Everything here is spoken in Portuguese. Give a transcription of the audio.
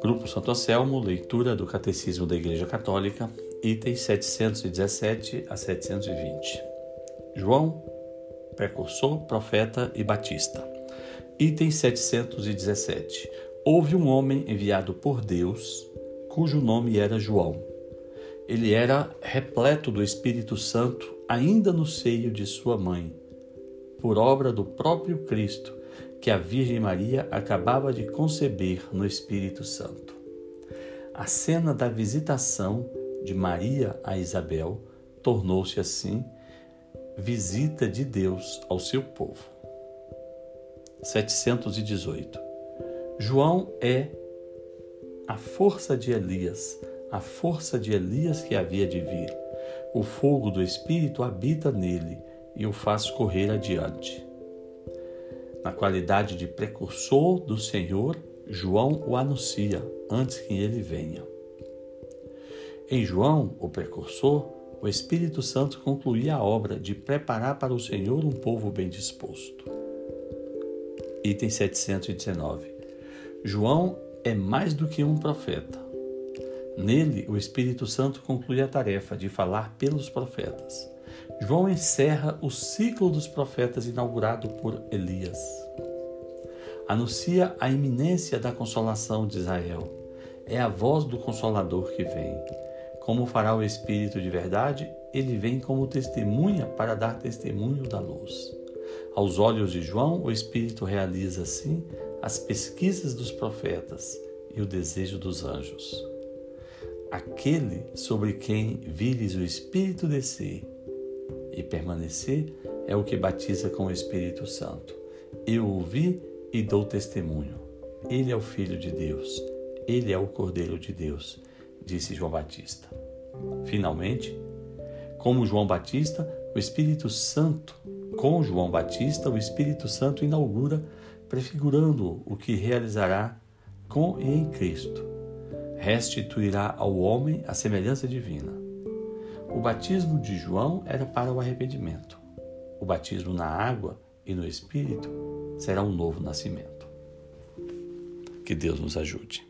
Grupo Santo Anselmo, leitura do Catecismo da Igreja Católica, itens 717 a 720. João, precursor, profeta e batista. Item 717. Houve um homem enviado por Deus, cujo nome era João. Ele era repleto do Espírito Santo ainda no seio de sua mãe, por obra do próprio Cristo que a Virgem Maria acabava de conceber no Espírito Santo. A cena da visitação de Maria a Isabel tornou-se assim visita de Deus ao seu povo. 718. João é a força de Elias, a força de Elias que havia de vir. O fogo do Espírito habita nele e o faz correr adiante. Na qualidade de precursor do Senhor, João o anuncia antes que ele venha. Em João, o precursor, o Espírito Santo concluía a obra de preparar para o Senhor um povo bem disposto. Item 719. João é mais do que um profeta. Nele, o Espírito Santo conclui a tarefa de falar pelos profetas. João encerra o ciclo dos profetas inaugurado por Elias. Anuncia a iminência da consolação de Israel. É a voz do Consolador que vem. Como fará o Espírito de verdade, ele vem como testemunha para dar testemunho da luz. Aos olhos de João, o Espírito realiza, assim, as pesquisas dos profetas e o desejo dos anjos. Aquele sobre quem vires o Espírito descer e permanecer é o que batiza com o Espírito Santo. Eu ouvi e dou testemunho. Ele é o Filho de Deus, ele é o Cordeiro de Deus, disse João Batista. Finalmente, como João Batista, o Espírito Santo, com João Batista, o Espírito Santo inaugura, prefigurando o que realizará com e em Cristo. Restituirá ao homem a semelhança divina o batismo de João era para o arrependimento. O batismo na água e no Espírito será um novo nascimento. Que Deus nos ajude.